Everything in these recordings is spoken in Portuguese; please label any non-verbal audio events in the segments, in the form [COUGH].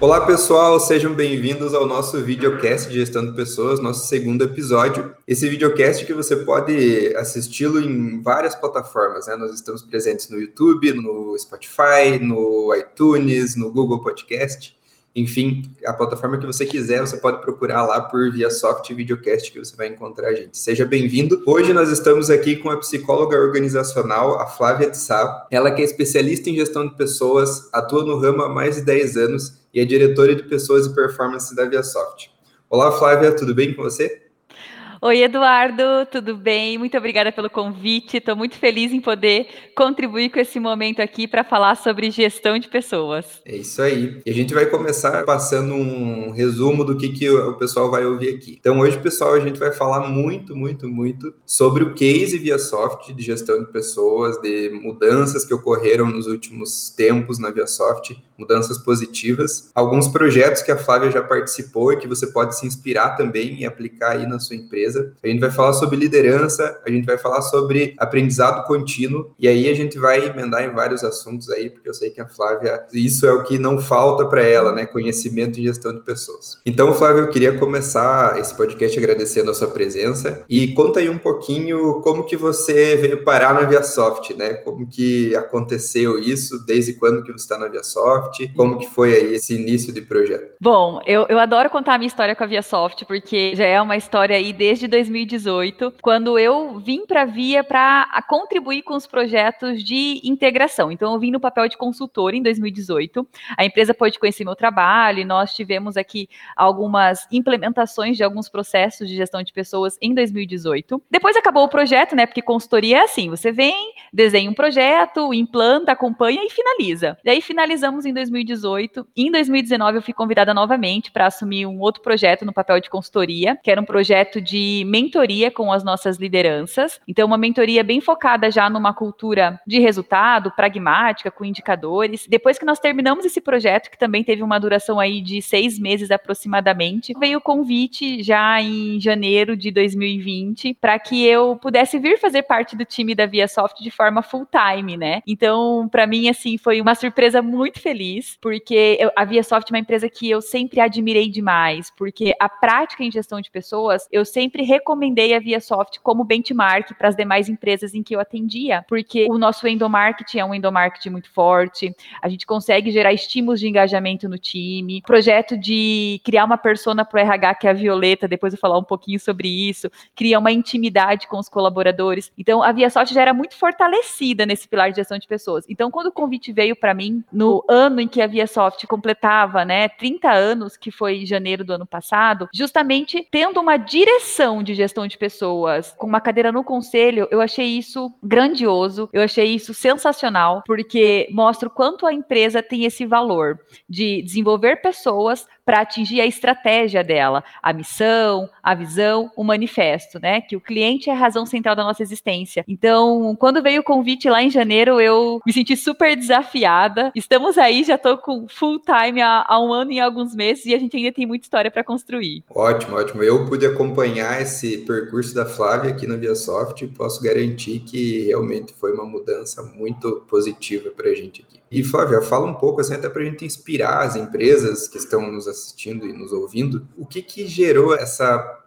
Olá pessoal, sejam bem-vindos ao nosso videocast de gestão de pessoas, nosso segundo episódio. Esse videocast que você pode assisti-lo em várias plataformas, né? Nós estamos presentes no YouTube, no Spotify, no iTunes, no Google Podcast. Enfim, a plataforma que você quiser, você pode procurar lá por via soft videocast que você vai encontrar a gente. Seja bem-vindo. Hoje nós estamos aqui com a psicóloga organizacional, a Flávia Tissá. Ela que é especialista em gestão de pessoas, atua no ramo há mais de 10 anos e é diretora de pessoas e performance da ViaSoft. Olá, Flávia, tudo bem com você? Oi, Eduardo, tudo bem? Muito obrigada pelo convite. Estou muito feliz em poder contribuir com esse momento aqui para falar sobre gestão de pessoas. É isso aí. E a gente vai começar passando um resumo do que, que o pessoal vai ouvir aqui. Então, hoje, pessoal, a gente vai falar muito, muito, muito sobre o case ViaSoft de gestão de pessoas, de mudanças que ocorreram nos últimos tempos na ViaSoft, mudanças positivas, alguns projetos que a Flávia já participou e que você pode se inspirar também e aplicar aí na sua empresa. A gente vai falar sobre liderança, a gente vai falar sobre aprendizado contínuo, e aí a gente vai emendar em vários assuntos aí, porque eu sei que a Flávia, isso é o que não falta para ela, né? Conhecimento em gestão de pessoas. Então, Flávia, eu queria começar esse podcast agradecendo a sua presença e conta aí um pouquinho como que você veio parar na ViaSoft, né? Como que aconteceu isso, desde quando que você está na ViaSoft, como que foi aí esse início de projeto? Bom, eu, eu adoro contar a minha história com a ViaSoft, porque já é uma história aí desde desde 2018, quando eu vim para a Via para contribuir com os projetos de integração. Então, eu vim no papel de consultor em 2018. A empresa pôde conhecer meu trabalho e nós tivemos aqui algumas implementações de alguns processos de gestão de pessoas em 2018. Depois acabou o projeto, né? Porque consultoria é assim: você vem, desenha um projeto, implanta, acompanha e finaliza. E aí finalizamos em 2018. Em 2019, eu fui convidada novamente para assumir um outro projeto no papel de consultoria, que era um projeto de mentoria com as nossas lideranças. Então, uma mentoria bem focada já numa cultura de resultado, pragmática, com indicadores. Depois que nós terminamos esse projeto, que também teve uma duração aí de seis meses aproximadamente, veio o convite já em janeiro de 2020 para que eu pudesse vir fazer parte do time da ViaSoft de forma full time, né? Então, para mim, assim, foi uma surpresa muito feliz, porque eu, a ViaSoft é uma empresa que eu sempre admirei demais, porque a prática em gestão de pessoas, eu sempre sempre recomendei a ViaSoft como benchmark para as demais empresas em que eu atendia, porque o nosso endomarketing é um endomarketing muito forte, a gente consegue gerar estímulos de engajamento no time, projeto de criar uma persona para o RH, que é a Violeta, depois eu vou falar um pouquinho sobre isso, cria uma intimidade com os colaboradores. Então, a ViaSoft já era muito fortalecida nesse pilar de gestão de pessoas. Então, quando o convite veio para mim, no ano em que a ViaSoft completava, né, 30 anos, que foi janeiro do ano passado, justamente tendo uma direção de gestão de pessoas com uma cadeira no conselho, eu achei isso grandioso, eu achei isso sensacional, porque mostra o quanto a empresa tem esse valor de desenvolver pessoas para atingir a estratégia dela, a missão, a visão, o manifesto, né? Que o cliente é a razão central da nossa existência. Então, quando veio o convite lá em janeiro, eu me senti super desafiada. Estamos aí, já estou com full time há, há, um ano e alguns meses e a gente ainda tem muita história para construir. Ótimo, ótimo. Eu pude acompanhar esse percurso da Flávia aqui na ViaSoft e posso garantir que realmente foi uma mudança muito positiva para a gente aqui. E Flávia, fala um pouco assim, até para a gente inspirar as empresas que estão nos assistindo e nos ouvindo, o que que gerou essa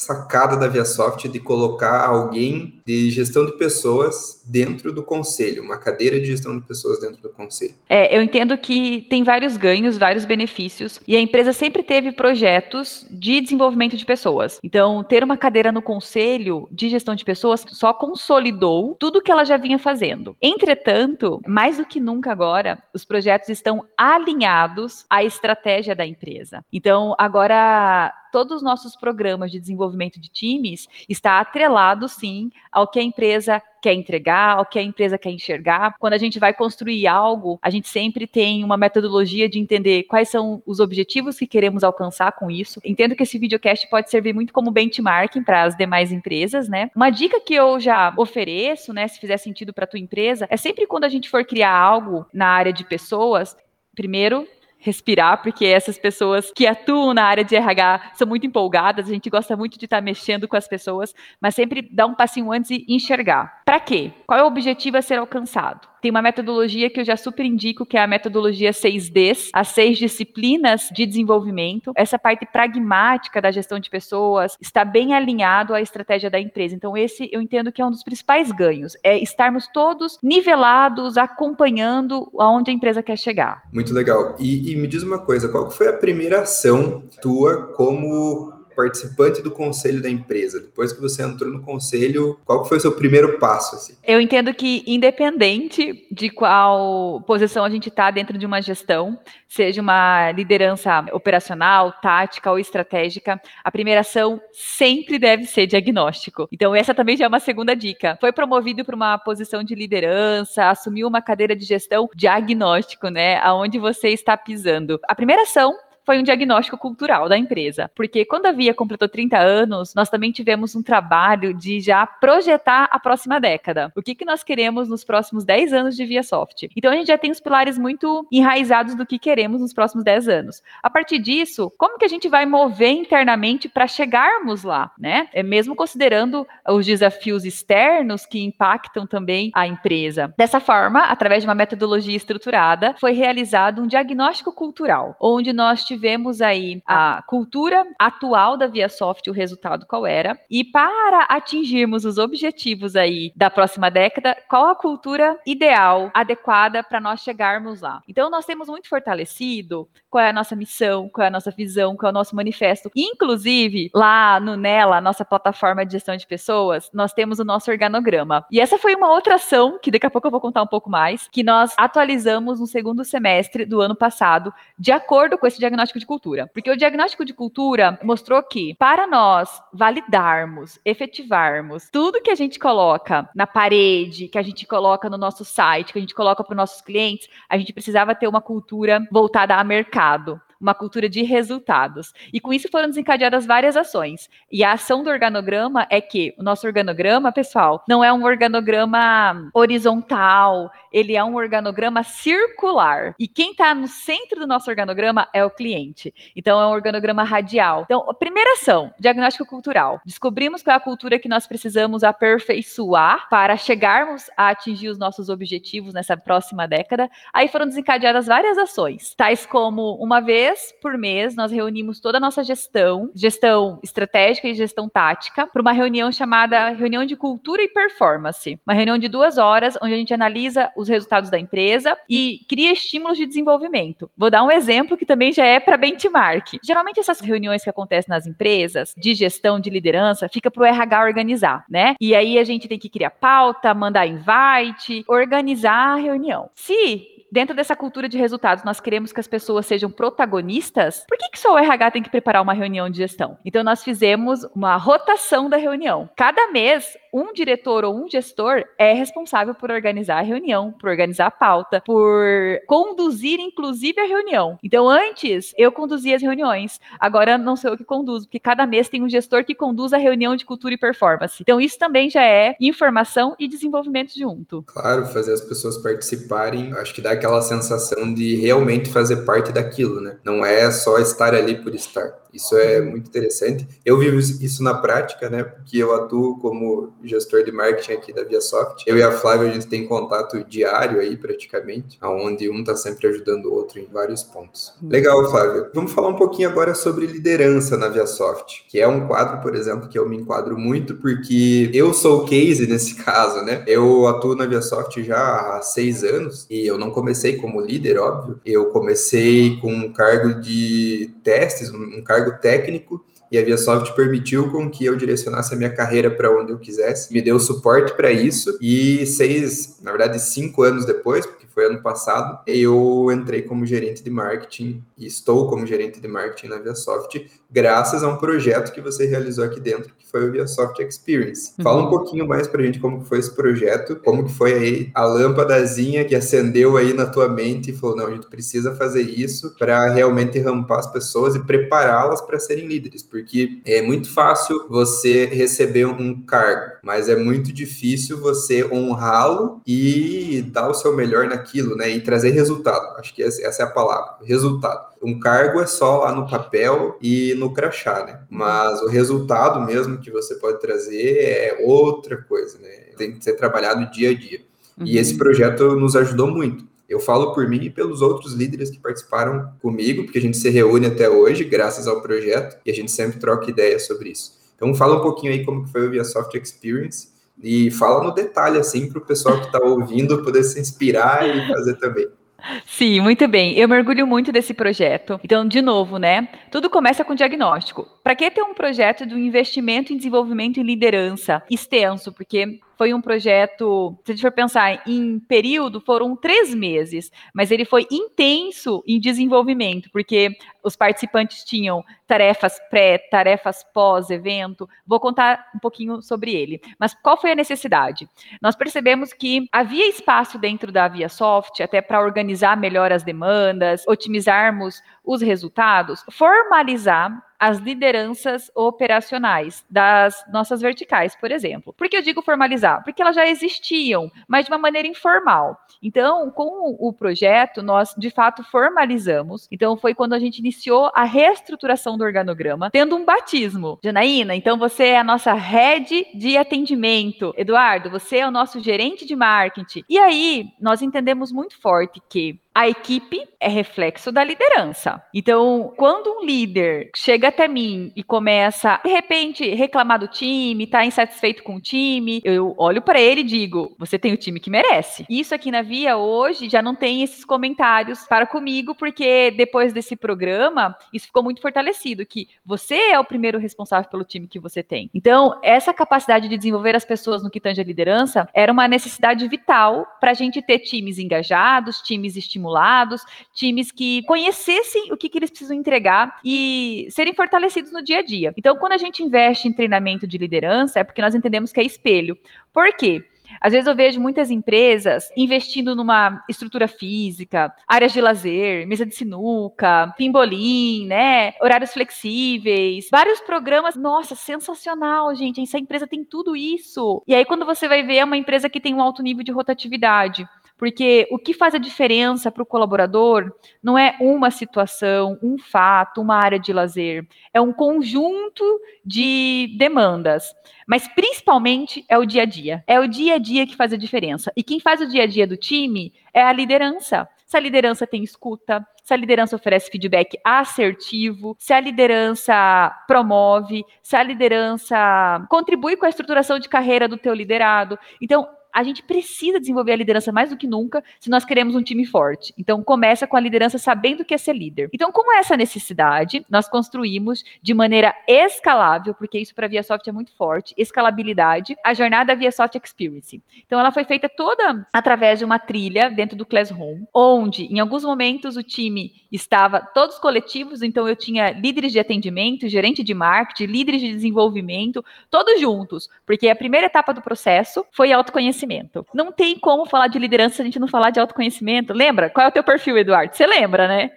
sacada da ViaSoft de colocar alguém de gestão de pessoas dentro do conselho, uma cadeira de gestão de pessoas dentro do conselho. É, eu entendo que tem vários ganhos, vários benefícios, e a empresa sempre teve projetos de desenvolvimento de pessoas. Então, ter uma cadeira no conselho de gestão de pessoas só consolidou tudo que ela já vinha fazendo. Entretanto, mais do que nunca agora, os projetos estão alinhados à estratégia da empresa. Então, agora todos os nossos programas de desenvolvimento de times está atrelado sim ao que a empresa quer entregar, ao que a empresa quer enxergar. Quando a gente vai construir algo, a gente sempre tem uma metodologia de entender quais são os objetivos que queremos alcançar com isso. Entendo que esse videocast pode servir muito como benchmarking para as demais empresas, né? Uma dica que eu já ofereço, né, se fizer sentido para tua empresa, é sempre quando a gente for criar algo na área de pessoas, primeiro respirar, porque essas pessoas que atuam na área de RH são muito empolgadas, a gente gosta muito de estar mexendo com as pessoas, mas sempre dá um passinho antes e enxergar. Para quê? Qual é o objetivo a ser alcançado? Tem uma metodologia que eu já super indico, que é a metodologia 6Ds, as seis disciplinas de desenvolvimento. Essa parte pragmática da gestão de pessoas está bem alinhado à estratégia da empresa. Então, esse eu entendo que é um dos principais ganhos, é estarmos todos nivelados, acompanhando aonde a empresa quer chegar. Muito legal. E, e me diz uma coisa, qual foi a primeira ação tua como participante do conselho da empresa? Depois que você entrou no conselho, qual foi o seu primeiro passo? Assim? Eu entendo que, independente de qual posição a gente está dentro de uma gestão, seja uma liderança operacional, tática ou estratégica, a primeira ação sempre deve ser diagnóstico. Então, essa também já é uma segunda dica. Foi promovido para uma posição de liderança, assumiu uma cadeira de gestão diagnóstico, né? Aonde você está pisando. A primeira ação foi um diagnóstico cultural da empresa. Porque quando a Via completou 30 anos, nós também tivemos um trabalho de já projetar a próxima década. O que, que nós queremos nos próximos 10 anos de Via Soft. Então a gente já tem os pilares muito enraizados do que queremos nos próximos 10 anos. A partir disso, como que a gente vai mover internamente para chegarmos lá, né? É mesmo considerando os desafios externos que impactam também a empresa. Dessa forma, através de uma metodologia estruturada, foi realizado um diagnóstico cultural, onde nós tivemos tivemos aí a cultura atual da ViaSoft, o resultado qual era, e para atingirmos os objetivos aí da próxima década, qual a cultura ideal, adequada para nós chegarmos lá. Então, nós temos muito fortalecido qual é a nossa missão, qual é a nossa visão, qual é o nosso manifesto. Inclusive, lá no Nela, nossa plataforma de gestão de pessoas, nós temos o nosso organograma. E essa foi uma outra ação, que daqui a pouco eu vou contar um pouco mais, que nós atualizamos no segundo semestre do ano passado, de acordo com esse diagnóstico diagnóstico de cultura. Porque o diagnóstico de cultura mostrou que, para nós validarmos, efetivarmos tudo que a gente coloca na parede, que a gente coloca no nosso site, que a gente coloca para os nossos clientes, a gente precisava ter uma cultura voltada a mercado uma cultura de resultados. E com isso foram desencadeadas várias ações. E a ação do organograma é que o nosso organograma, pessoal, não é um organograma horizontal, ele é um organograma circular. E quem está no centro do nosso organograma é o cliente. Então é um organograma radial. Então, a primeira ação, diagnóstico cultural. Descobrimos qual é a cultura que nós precisamos aperfeiçoar para chegarmos a atingir os nossos objetivos nessa próxima década. Aí foram desencadeadas várias ações, tais como uma vez vez por mês, nós reunimos toda a nossa gestão, gestão estratégica e gestão tática, para uma reunião chamada Reunião de Cultura e Performance. Uma reunião de duas horas, onde a gente analisa os resultados da empresa e cria estímulos de desenvolvimento. Vou dar um exemplo que também já é para benchmark. Geralmente, essas reuniões que acontecem nas empresas, de gestão de liderança, fica para o RH organizar, né? E aí a gente tem que criar pauta, mandar invite, organizar a reunião. Se dentro dessa cultura de resultados, nós queremos que as pessoas sejam protagonistas, por que, que só o RH tem que preparar uma reunião de gestão? Então, nós fizemos uma rotação da reunião. Cada mês, um diretor ou um gestor é responsável por organizar a reunião, por organizar a pauta, por conduzir, inclusive, a reunião. Então, antes, eu conduzia as reuniões, agora não sou eu que conduzo, porque cada mês tem um gestor que conduz a reunião de cultura e performance. Então, isso também já é informação e desenvolvimento junto. Claro, fazer as pessoas participarem, acho que dá aquela sensação de realmente fazer parte daquilo, né? Não é só estar ali por estar. Isso é muito interessante. Eu vivo isso na prática, né? Porque eu atuo como gestor de marketing aqui da ViaSoft. Eu e a Flávia, a gente tem contato diário aí, praticamente, onde um está sempre ajudando o outro em vários pontos. Legal, Flávia. Vamos falar um pouquinho agora sobre liderança na ViaSoft, que é um quadro, por exemplo, que eu me enquadro muito, porque eu sou o case nesse [LAUGHS] caso, né? Eu atuo na ViaSoft já há seis anos e eu não comecei como líder, óbvio. Eu comecei com um cargo de testes, um cargo cargo técnico e a ViaSoft permitiu com que eu direcionasse a minha carreira para onde eu quisesse, me deu suporte para isso e seis, na verdade cinco anos depois, porque foi ano passado, eu entrei como gerente de marketing e estou como gerente de marketing na ViaSoft, graças a um projeto que você realizou aqui dentro, que foi o ViaSoft Experience. Uhum. Fala um pouquinho mais para a gente como foi esse projeto, como que foi aí a lâmpadazinha que acendeu aí na tua mente e falou, não, a gente precisa fazer isso para realmente rampar as pessoas e prepará-las para serem líderes, porque é muito fácil você receber um cargo, mas é muito difícil você honrá-lo e dar o seu melhor naquilo naquilo, né? E trazer resultado. Acho que essa é a palavra, resultado. Um cargo é só lá no papel e no crachá, né? Mas o resultado mesmo que você pode trazer é outra coisa, né? Tem que ser trabalhado dia a dia. Uhum. E esse projeto nos ajudou muito. Eu falo por mim e pelos outros líderes que participaram comigo, porque a gente se reúne até hoje, graças ao projeto, e a gente sempre troca ideias sobre isso. Então, fala um pouquinho aí como que foi o Via Soft Experience e fala no detalhe, assim, para o pessoal que está ouvindo poder se inspirar e fazer também. Sim, muito bem. Eu mergulho muito desse projeto. Então, de novo, né? Tudo começa com diagnóstico. Para que ter um projeto de um investimento em desenvolvimento e liderança extenso? Porque foi um projeto, se a gente for pensar em período, foram três meses, mas ele foi intenso em desenvolvimento, porque os participantes tinham tarefas pré, tarefas pós-evento. Vou contar um pouquinho sobre ele. Mas qual foi a necessidade? Nós percebemos que havia espaço dentro da ViaSoft até para organizar melhor as demandas, otimizarmos os resultados, formalizar as lideranças operacionais das nossas verticais, por exemplo. Por que eu digo formalizar? Porque elas já existiam, mas de uma maneira informal. Então, com o projeto, nós de fato formalizamos. Então, foi quando a gente iniciou a reestruturação do organograma, tendo um batismo. Janaína, então você é a nossa head de atendimento. Eduardo, você é o nosso gerente de marketing. E aí, nós entendemos muito forte que a equipe é reflexo da liderança. Então, quando um líder chega até mim e começa, de repente, reclamar do time, tá insatisfeito com o time, eu olho para ele e digo: você tem o time que merece. Isso aqui na Via hoje já não tem esses comentários para comigo, porque depois desse programa, isso ficou muito fortalecido, que você é o primeiro responsável pelo time que você tem. Então, essa capacidade de desenvolver as pessoas no que tange a liderança era uma necessidade vital para a gente ter times engajados, times estimulados estimulados, times que conhecessem o que, que eles precisam entregar e serem fortalecidos no dia a dia. Então, quando a gente investe em treinamento de liderança, é porque nós entendemos que é espelho. Por quê? Às vezes eu vejo muitas empresas investindo numa estrutura física, áreas de lazer, mesa de sinuca, pimbolim, né? Horários flexíveis, vários programas. Nossa, sensacional, gente. Essa empresa tem tudo isso. E aí, quando você vai ver, é uma empresa que tem um alto nível de rotatividade. Porque o que faz a diferença para o colaborador não é uma situação, um fato, uma área de lazer, é um conjunto de demandas. Mas principalmente é o dia a dia. É o dia a dia que faz a diferença. E quem faz o dia a dia do time é a liderança. Se a liderança tem escuta, se a liderança oferece feedback assertivo, se a liderança promove, se a liderança contribui com a estruturação de carreira do teu liderado. Então, a gente precisa desenvolver a liderança mais do que nunca se nós queremos um time forte. Então, começa com a liderança sabendo o que é ser líder. Então, com essa necessidade, nós construímos de maneira escalável, porque isso para a ViaSoft é muito forte, escalabilidade, a jornada ViaSoft Experience. Então, ela foi feita toda através de uma trilha dentro do Classroom, onde, em alguns momentos, o time estava todos coletivos, então eu tinha líderes de atendimento, gerente de marketing, líderes de desenvolvimento, todos juntos, porque a primeira etapa do processo foi autoconhecimento autoconhecimento. Não tem como falar de liderança se a gente não falar de autoconhecimento. Lembra? Qual é o teu perfil, Eduardo? Você lembra, né?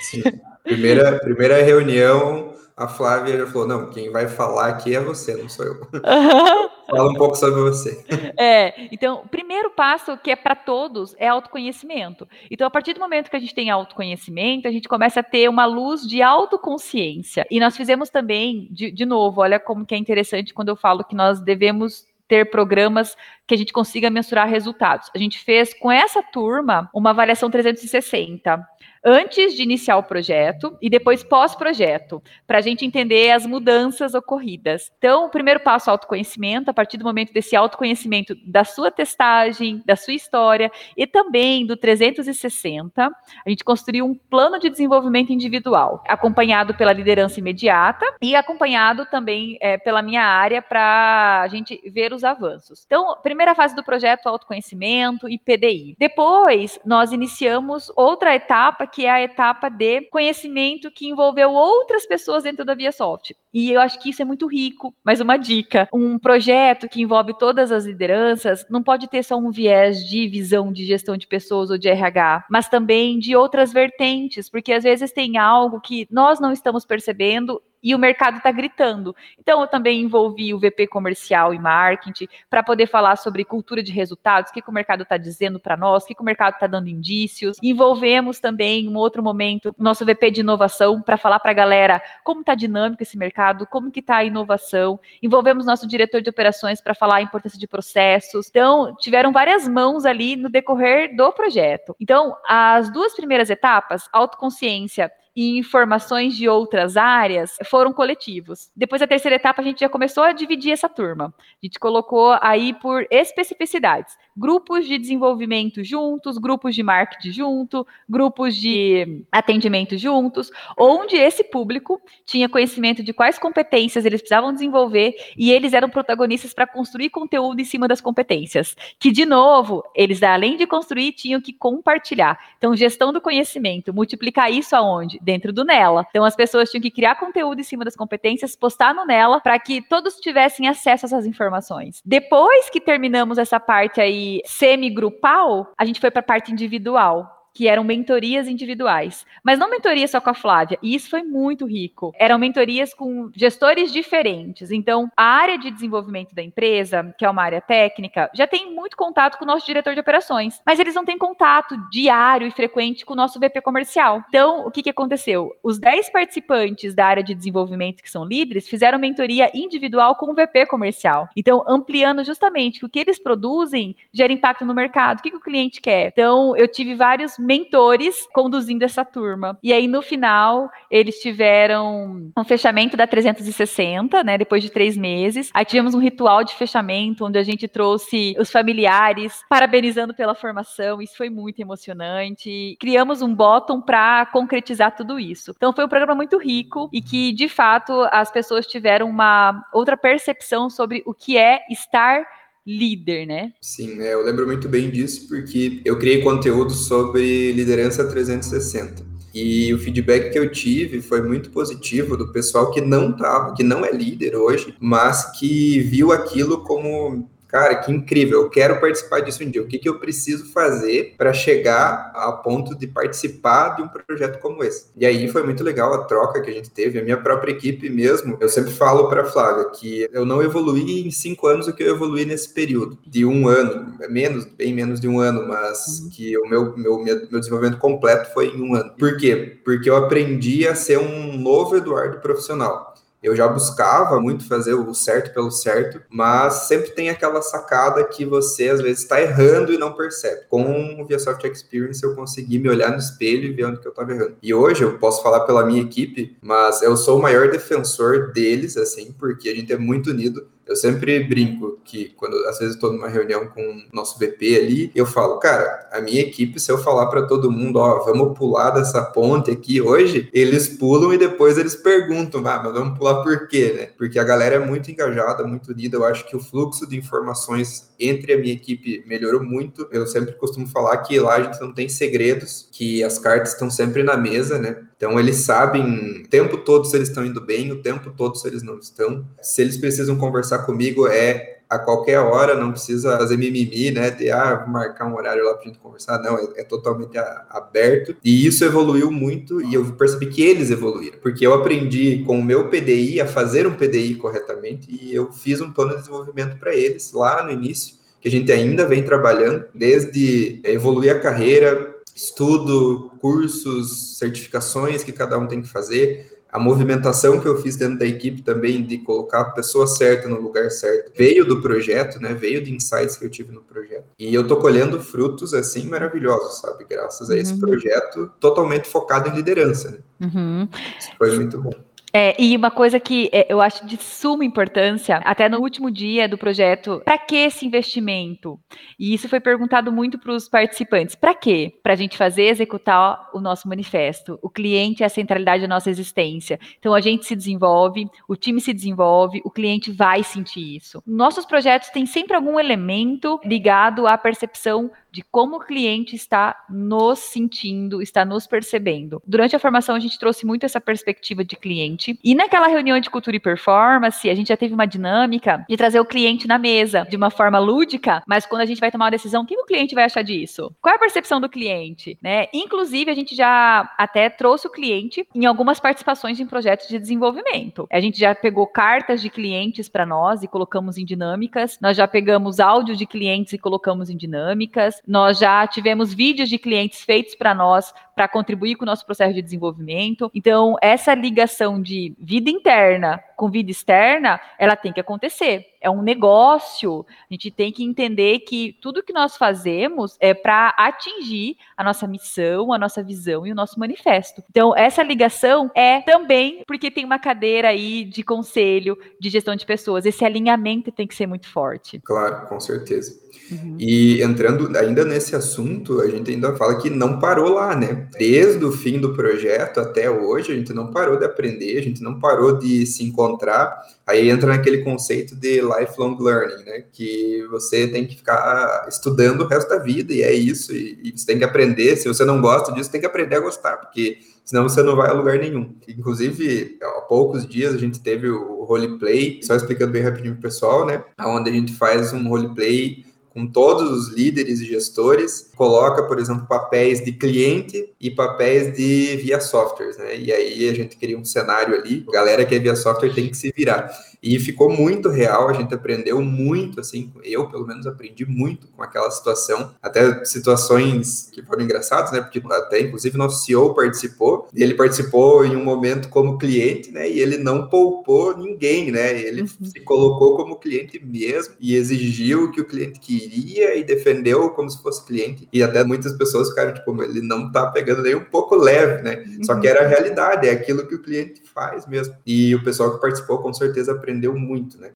Sim. Primeira, primeira reunião, a Flávia já falou: não, quem vai falar aqui é você, não sou eu. Uhum. Fala um pouco sobre você. É, então, o primeiro passo que é para todos é autoconhecimento. Então, a partir do momento que a gente tem autoconhecimento, a gente começa a ter uma luz de autoconsciência. E nós fizemos também, de, de novo, olha como que é interessante quando eu falo que nós devemos ter programas que a gente consiga mensurar resultados. A gente fez com essa turma uma avaliação 360 antes de iniciar o projeto e depois pós-projeto, para a gente entender as mudanças ocorridas. Então, o primeiro passo é autoconhecimento, a partir do momento desse autoconhecimento da sua testagem, da sua história e também do 360, a gente construiu um plano de desenvolvimento individual, acompanhado pela liderança imediata e acompanhado também é, pela minha área para a gente ver os avanços. Então, primeira fase do projeto, autoconhecimento e PDI. Depois, nós iniciamos outra etapa que é a etapa de conhecimento que envolveu outras pessoas dentro da ViaSoft. E eu acho que isso é muito rico. Mas uma dica: um projeto que envolve todas as lideranças não pode ter só um viés de visão de gestão de pessoas ou de RH, mas também de outras vertentes, porque às vezes tem algo que nós não estamos percebendo e o mercado está gritando. Então, eu também envolvi o VP comercial e marketing para poder falar sobre cultura de resultados, o que, que o mercado está dizendo para nós, o que, que o mercado está dando indícios. Envolvemos também, em um outro momento, o nosso VP de inovação para falar para a galera como está dinâmico esse mercado, como que está a inovação. Envolvemos nosso diretor de operações para falar a importância de processos. Então, tiveram várias mãos ali no decorrer do projeto. Então, as duas primeiras etapas, autoconsciência e informações de outras áreas foram coletivos. Depois da terceira etapa, a gente já começou a dividir essa turma. A gente colocou aí por especificidades. Grupos de desenvolvimento juntos, grupos de marketing junto, grupos de atendimento juntos, onde esse público tinha conhecimento de quais competências eles precisavam desenvolver e eles eram protagonistas para construir conteúdo em cima das competências. Que, de novo, eles, além de construir, tinham que compartilhar. Então, gestão do conhecimento, multiplicar isso aonde? Dentro do Nela. Então as pessoas tinham que criar conteúdo em cima das competências, postar no Nela para que todos tivessem acesso a essas informações. Depois que terminamos essa parte aí semi-grupal, a gente foi para a parte individual que eram mentorias individuais. Mas não mentorias só com a Flávia, e isso foi muito rico. Eram mentorias com gestores diferentes. Então, a área de desenvolvimento da empresa, que é uma área técnica, já tem muito contato com o nosso diretor de operações, mas eles não têm contato diário e frequente com o nosso VP comercial. Então, o que, que aconteceu? Os 10 participantes da área de desenvolvimento, que são líderes, fizeram mentoria individual com o VP comercial. Então, ampliando justamente que o que eles produzem gera impacto no mercado. O que, que o cliente quer? Então, eu tive vários mentores conduzindo essa turma. E aí, no final, eles tiveram um fechamento da 360, né? Depois de três meses. Aí tivemos um ritual de fechamento, onde a gente trouxe os familiares parabenizando pela formação. Isso foi muito emocionante. Criamos um bottom para concretizar tudo isso. Então, foi um programa muito rico e que, de fato, as pessoas tiveram uma outra percepção sobre o que é estar líder, né? Sim, é, eu lembro muito bem disso porque eu criei conteúdo sobre liderança 360. E o feedback que eu tive foi muito positivo do pessoal que não tava, que não é líder hoje, mas que viu aquilo como cara, que incrível, eu quero participar disso um dia. O que, que eu preciso fazer para chegar a ponto de participar de um projeto como esse? E aí foi muito legal a troca que a gente teve, a minha própria equipe mesmo. Eu sempre falo para Flávia que eu não evoluí em cinco anos o que eu evoluí nesse período, de um ano, menos, bem menos de um ano, mas uhum. que o meu, meu, meu desenvolvimento completo foi em um ano. Por quê? Porque eu aprendi a ser um novo Eduardo profissional. Eu já buscava muito fazer o certo pelo certo, mas sempre tem aquela sacada que você às vezes está errando e não percebe. Com o ViaSoft Experience eu consegui me olhar no espelho e ver onde que eu estava errando. E hoje eu posso falar pela minha equipe, mas eu sou o maior defensor deles, assim, porque a gente é muito unido. Eu sempre brinco que quando às vezes estou numa reunião com o nosso VP ali, eu falo, cara, a minha equipe, se eu falar para todo mundo, ó, vamos pular dessa ponte aqui hoje, eles pulam e depois eles perguntam, ah, mas vamos pular por quê, né? Porque a galera é muito engajada, muito unida. Eu acho que o fluxo de informações entre a minha equipe melhorou muito. Eu sempre costumo falar que lá a gente não tem segredos, que as cartas estão sempre na mesa, né? Então eles sabem o tempo todo se eles estão indo bem, o tempo todo se eles não estão. Se eles precisam conversar comigo, é a qualquer hora, não precisa fazer mimimi, né? De ah, marcar um horário lá pra gente conversar. Não, é, é totalmente a, aberto. E isso evoluiu muito e eu percebi que eles evoluíram. Porque eu aprendi com o meu PDI a fazer um PDI corretamente e eu fiz um plano de desenvolvimento para eles lá no início, que a gente ainda vem trabalhando, desde evoluir a carreira, estudo, cursos, certificações que cada um tem que fazer, a movimentação que eu fiz dentro da equipe também de colocar a pessoa certa no lugar certo veio do projeto, né? Veio de insights que eu tive no projeto. E eu tô colhendo frutos assim maravilhosos, sabe? Graças a esse uhum. projeto totalmente focado em liderança. Né? Uhum. Isso foi muito bom. É, e uma coisa que é, eu acho de suma importância, até no último dia do projeto, para que esse investimento? E isso foi perguntado muito para os participantes. Para quê? Para a gente fazer executar o nosso manifesto. O cliente é a centralidade da nossa existência. Então a gente se desenvolve, o time se desenvolve, o cliente vai sentir isso. Nossos projetos têm sempre algum elemento ligado à percepção de como o cliente está nos sentindo, está nos percebendo. Durante a formação, a gente trouxe muito essa perspectiva de cliente. E naquela reunião de cultura e performance, a gente já teve uma dinâmica de trazer o cliente na mesa de uma forma lúdica, mas quando a gente vai tomar uma decisão, o que o cliente vai achar disso? Qual é a percepção do cliente? Né? Inclusive, a gente já até trouxe o cliente em algumas participações em projetos de desenvolvimento. A gente já pegou cartas de clientes para nós e colocamos em dinâmicas, nós já pegamos áudio de clientes e colocamos em dinâmicas, nós já tivemos vídeos de clientes feitos para nós para contribuir com o nosso processo de desenvolvimento. Então, essa ligação de vida interna com vida externa, ela tem que acontecer. É um negócio. A gente tem que entender que tudo que nós fazemos é para atingir a nossa missão, a nossa visão e o nosso manifesto. Então, essa ligação é também porque tem uma cadeira aí de conselho, de gestão de pessoas. Esse alinhamento tem que ser muito forte. Claro, com certeza. Uhum. E entrando ainda nesse assunto, a gente ainda fala que não parou lá, né? Desde o fim do projeto até hoje, a gente não parou de aprender, a gente não parou de se encontrar. Aí entra naquele conceito de lifelong learning, né? Que você tem que ficar estudando o resto da vida, e é isso, e, e você tem que aprender. Se você não gosta disso, tem que aprender a gostar, porque senão você não vai a lugar nenhum. Inclusive, há poucos dias a gente teve o roleplay, só explicando bem rapidinho pro pessoal, né? Onde a gente faz um roleplay com todos os líderes e gestores, coloca, por exemplo, papéis de cliente e papéis de via softwares, né? E aí a gente cria um cenário ali, a galera que é via software tem que se virar. E ficou muito real, a gente aprendeu muito, assim, eu pelo menos aprendi muito com aquela situação, até situações que foram engraçadas, né? Porque até inclusive nosso CEO participou, e ele participou em um momento como cliente, né? E ele não poupou ninguém, né? Ele uhum. se colocou como cliente mesmo e exigiu o que o cliente queria e defendeu como se fosse cliente. E até muitas pessoas ficaram tipo, ele não tá pegando nem um pouco leve, né? Uhum. Só que era a realidade, é aquilo que o cliente faz mesmo. E o pessoal que participou com certeza aprendeu aprendeu muito, né?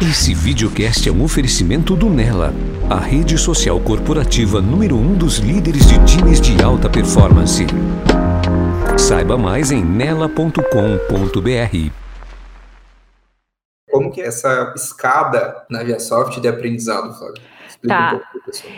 Esse videocast é um oferecimento do Nela, a rede social corporativa número um dos líderes de times de alta performance. Saiba mais em nela.com.br. Como que é essa escada na ViaSoft de aprendizado, Flávio? Explica tá. um pouco, pessoal.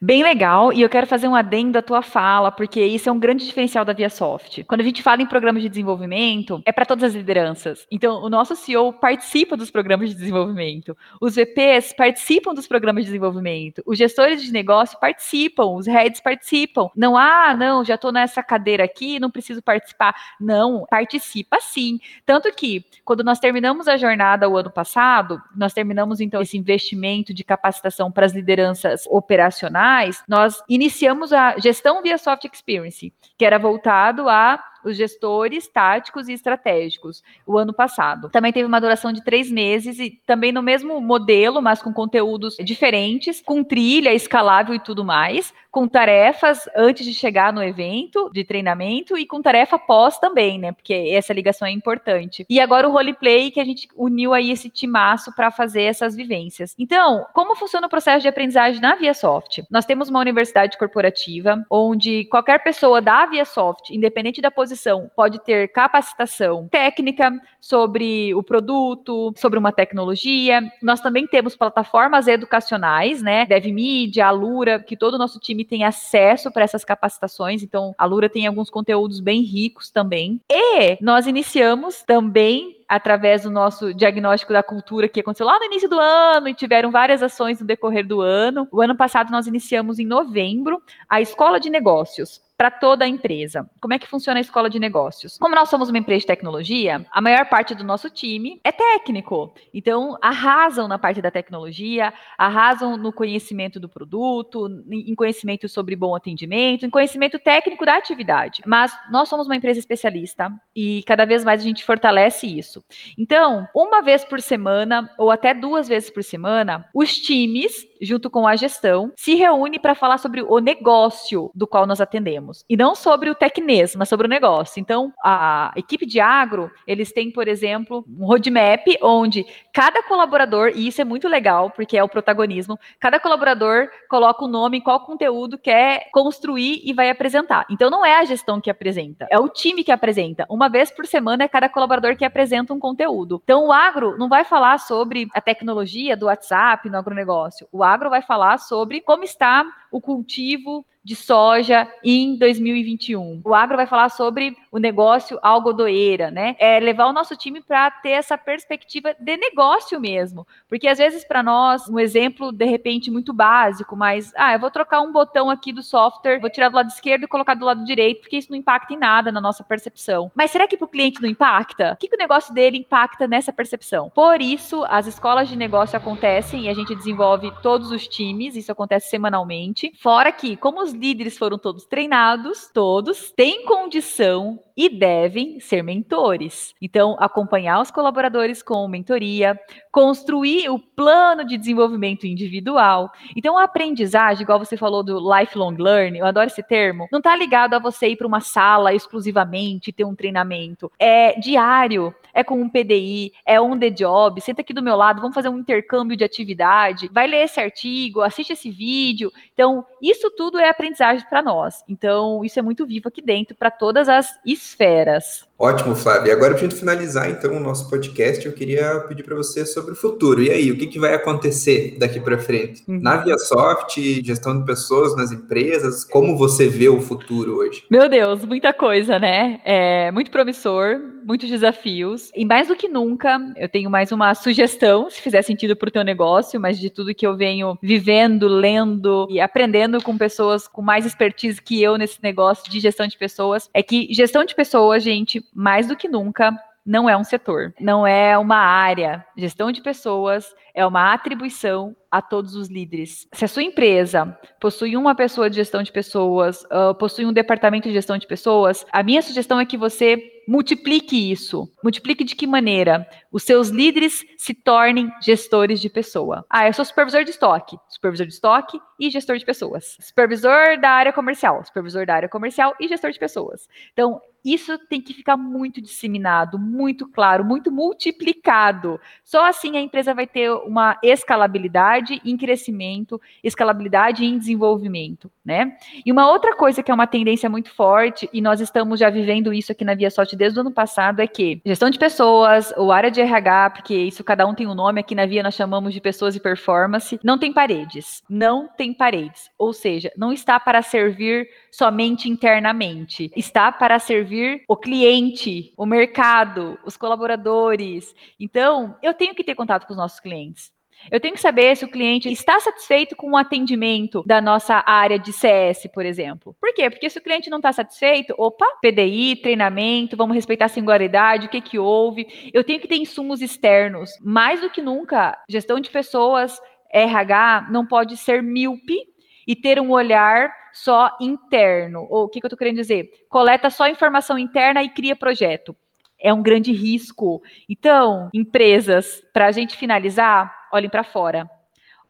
Bem legal, e eu quero fazer um adendo à tua fala, porque isso é um grande diferencial da ViaSoft. Quando a gente fala em programas de desenvolvimento, é para todas as lideranças. Então, o nosso CEO participa dos programas de desenvolvimento, os VPs participam dos programas de desenvolvimento, os gestores de negócio participam, os heads participam. Não, ah, não, já estou nessa cadeira aqui, não preciso participar. Não, participa sim. Tanto que, quando nós terminamos a jornada o ano passado, nós terminamos então esse investimento de capacitação para as lideranças operacionais nós iniciamos a gestão via soft experience, que era voltado a os gestores táticos e estratégicos, o ano passado. Também teve uma duração de três meses e também no mesmo modelo, mas com conteúdos diferentes, com trilha escalável e tudo mais, com tarefas antes de chegar no evento de treinamento e com tarefa pós também, né? Porque essa ligação é importante. E agora o roleplay que a gente uniu aí esse timaço para fazer essas vivências. Então, como funciona o processo de aprendizagem na ViaSoft? Nós temos uma universidade corporativa onde qualquer pessoa da ViaSoft, independente da posição exposição pode ter capacitação técnica sobre o produto, sobre uma tecnologia. Nós também temos plataformas educacionais, né? DevMedia, Alura, que todo o nosso time tem acesso para essas capacitações. Então, a Alura tem alguns conteúdos bem ricos também. E nós iniciamos também através do nosso diagnóstico da cultura que aconteceu lá no início do ano e tiveram várias ações no decorrer do ano. O ano passado nós iniciamos em novembro a Escola de Negócios para toda a empresa. Como é que funciona a escola de negócios? Como nós somos uma empresa de tecnologia, a maior parte do nosso time é técnico. Então, arrasam na parte da tecnologia, arrasam no conhecimento do produto, em conhecimento sobre bom atendimento, em conhecimento técnico da atividade. Mas nós somos uma empresa especialista e cada vez mais a gente fortalece isso. Então, uma vez por semana ou até duas vezes por semana, os times junto com a gestão, se reúne para falar sobre o negócio do qual nós atendemos. E não sobre o tecnês, mas sobre o negócio. Então, a equipe de agro, eles têm, por exemplo, um roadmap onde cada colaborador, e isso é muito legal, porque é o protagonismo, cada colaborador coloca o nome, qual conteúdo quer construir e vai apresentar. Então, não é a gestão que apresenta, é o time que apresenta. Uma vez por semana é cada colaborador que apresenta um conteúdo. Então, o agro não vai falar sobre a tecnologia do WhatsApp no agronegócio. O agro vai falar sobre como está o cultivo de soja em 2021. O agro vai falar sobre o negócio algodoeira, né? É levar o nosso time para ter essa perspectiva de negócio mesmo, porque às vezes para nós um exemplo de repente muito básico, mas ah, eu vou trocar um botão aqui do software, vou tirar do lado esquerdo e colocar do lado direito, porque isso não impacta em nada na nossa percepção. Mas será que para o cliente não impacta? O que, que o negócio dele impacta nessa percepção? Por isso, as escolas de negócio acontecem e a gente desenvolve todos os times, isso acontece semanalmente. Fora que, como os líderes foram todos treinados, todos têm condição e devem ser mentores. Então, acompanhar os colaboradores com mentoria, construir o plano de desenvolvimento individual. Então, a aprendizagem, igual você falou do lifelong learning, eu adoro esse termo, não está ligado a você ir para uma sala exclusivamente ter um treinamento. É diário, é com um PDI, é on the job, senta aqui do meu lado, vamos fazer um intercâmbio de atividade, vai ler esse artigo, assiste esse vídeo. Então, isso tudo é aprendizagem para nós. Então, isso é muito vivo aqui dentro para todas as esferas. Ótimo, Flávio. E agora, para a gente finalizar, então, o nosso podcast, eu queria pedir para você sobre o futuro. E aí, o que, que vai acontecer daqui para frente? Uhum. Na ViaSoft, gestão de pessoas nas empresas, como você vê o futuro hoje? Meu Deus, muita coisa, né? É muito promissor, muitos desafios. E mais do que nunca, eu tenho mais uma sugestão, se fizer sentido para o teu negócio, mas de tudo que eu venho vivendo, lendo e aprendendo com pessoas com mais expertise que eu nesse negócio de gestão de pessoas, é que gestão de pessoas, gente, mais do que nunca, não é um setor, não é uma área. Gestão de pessoas é uma atribuição a todos os líderes. Se a sua empresa possui uma pessoa de gestão de pessoas, uh, possui um departamento de gestão de pessoas, a minha sugestão é que você multiplique isso. Multiplique de que maneira? Os seus líderes se tornem gestores de pessoa. Ah, eu sou supervisor de estoque, supervisor de estoque e gestor de pessoas. Supervisor da área comercial, supervisor da área comercial e gestor de pessoas. Então, isso tem que ficar muito disseminado, muito claro, muito multiplicado. Só assim a empresa vai ter uma escalabilidade em crescimento, escalabilidade em desenvolvimento, né? E uma outra coisa que é uma tendência muito forte, e nós estamos já vivendo isso aqui na ViaSoft desde o ano passado, é que gestão de pessoas, ou área de RH, porque isso cada um tem um nome, aqui na Via nós chamamos de pessoas e performance, não tem paredes. Não tem paredes. Ou seja, não está para servir somente internamente, está para servir o cliente, o mercado, os colaboradores. Então, eu tenho que ter contato com os nossos clientes. Eu tenho que saber se o cliente está satisfeito com o atendimento da nossa área de CS, por exemplo. Por quê? Porque se o cliente não está satisfeito, opa, PDI, treinamento, vamos respeitar a singularidade, o que, que houve. Eu tenho que ter insumos externos. Mais do que nunca, gestão de pessoas, RH, não pode ser míope e ter um olhar só interno. O que, que eu estou querendo dizer? Coleta só informação interna e cria projeto. É um grande risco. Então, empresas, para a gente finalizar, olhem para fora.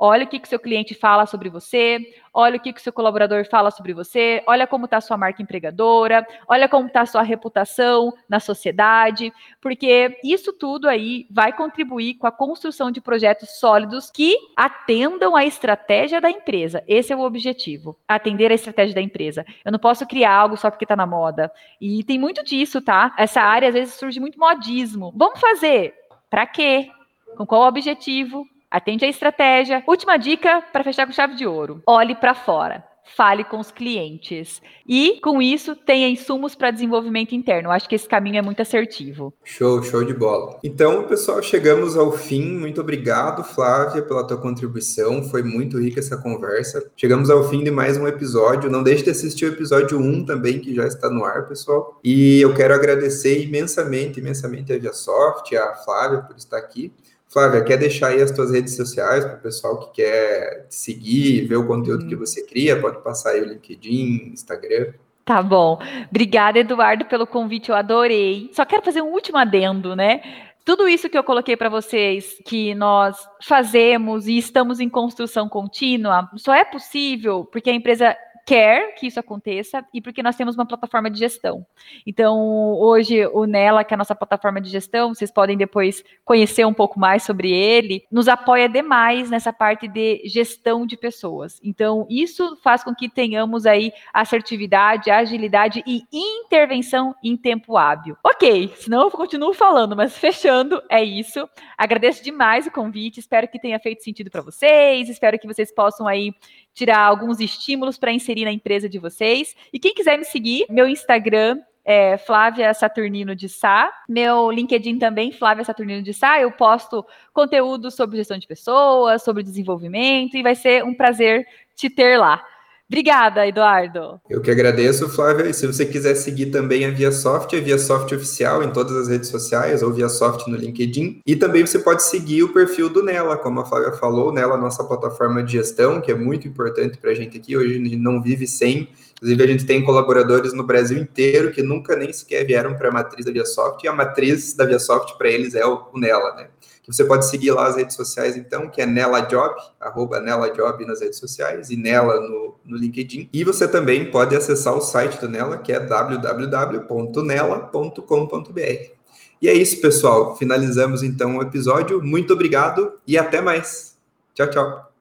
Olha o que, que seu cliente fala sobre você, olha o que, que seu colaborador fala sobre você, olha como está a sua marca empregadora, olha como está a sua reputação na sociedade, porque isso tudo aí vai contribuir com a construção de projetos sólidos que atendam à estratégia da empresa. Esse é o objetivo, atender a estratégia da empresa. Eu não posso criar algo só porque está na moda. E tem muito disso, tá? Essa área às vezes surge muito modismo. Vamos fazer? Para quê? Com qual objetivo? Atende a estratégia. Última dica para fechar com chave de ouro: olhe para fora fale com os clientes. E, com isso, tenha insumos para desenvolvimento interno. Acho que esse caminho é muito assertivo. Show, show de bola. Então, pessoal, chegamos ao fim. Muito obrigado, Flávia, pela tua contribuição. Foi muito rica essa conversa. Chegamos ao fim de mais um episódio. Não deixe de assistir o episódio 1 também, que já está no ar, pessoal. E eu quero agradecer imensamente, imensamente a ViaSoft, a Flávia por estar aqui. Flávia, quer deixar aí as tuas redes sociais para o pessoal que quer te seguir, ver o conteúdo que você cria? Pode passar aí o LinkedIn, Instagram. Tá bom. Obrigada, Eduardo, pelo convite, eu adorei. Só quero fazer um último adendo, né? Tudo isso que eu coloquei para vocês, que nós fazemos e estamos em construção contínua, só é possível porque a empresa quer que isso aconteça e porque nós temos uma plataforma de gestão. Então, hoje, o Nela, que é a nossa plataforma de gestão, vocês podem depois conhecer um pouco mais sobre ele, nos apoia demais nessa parte de gestão de pessoas. Então, isso faz com que tenhamos aí assertividade, agilidade e intervenção em tempo hábil. Ok, senão eu continuo falando, mas fechando, é isso. Agradeço demais o convite, espero que tenha feito sentido para vocês, espero que vocês possam aí tirar alguns estímulos para inserir na empresa de vocês. E quem quiser me seguir, meu Instagram é Flávia Saturnino de Sá. Meu LinkedIn também, Flávia Saturnino de Sá. Eu posto conteúdo sobre gestão de pessoas, sobre desenvolvimento, e vai ser um prazer te ter lá. Obrigada, Eduardo. Eu que agradeço, Flávia. E se você quiser seguir também a ViaSoft, é ViaSoft Oficial em todas as redes sociais, ou ViaSoft no LinkedIn. E também você pode seguir o perfil do Nela, como a Flávia falou, Nela, nossa plataforma de gestão, que é muito importante para a gente aqui. Hoje a gente não vive sem. Inclusive, a gente tem colaboradores no Brasil inteiro que nunca nem sequer vieram para a matriz da ViaSoft, e a matriz da ViaSoft para eles é o Nela, né? Que você pode seguir lá as redes sociais, então, que é Nela Job, arroba Nela Job nas redes sociais e Nela no, no LinkedIn. E você também pode acessar o site do Nela, que é www.nela.com.br. E é isso, pessoal. Finalizamos então o episódio. Muito obrigado e até mais. Tchau, tchau.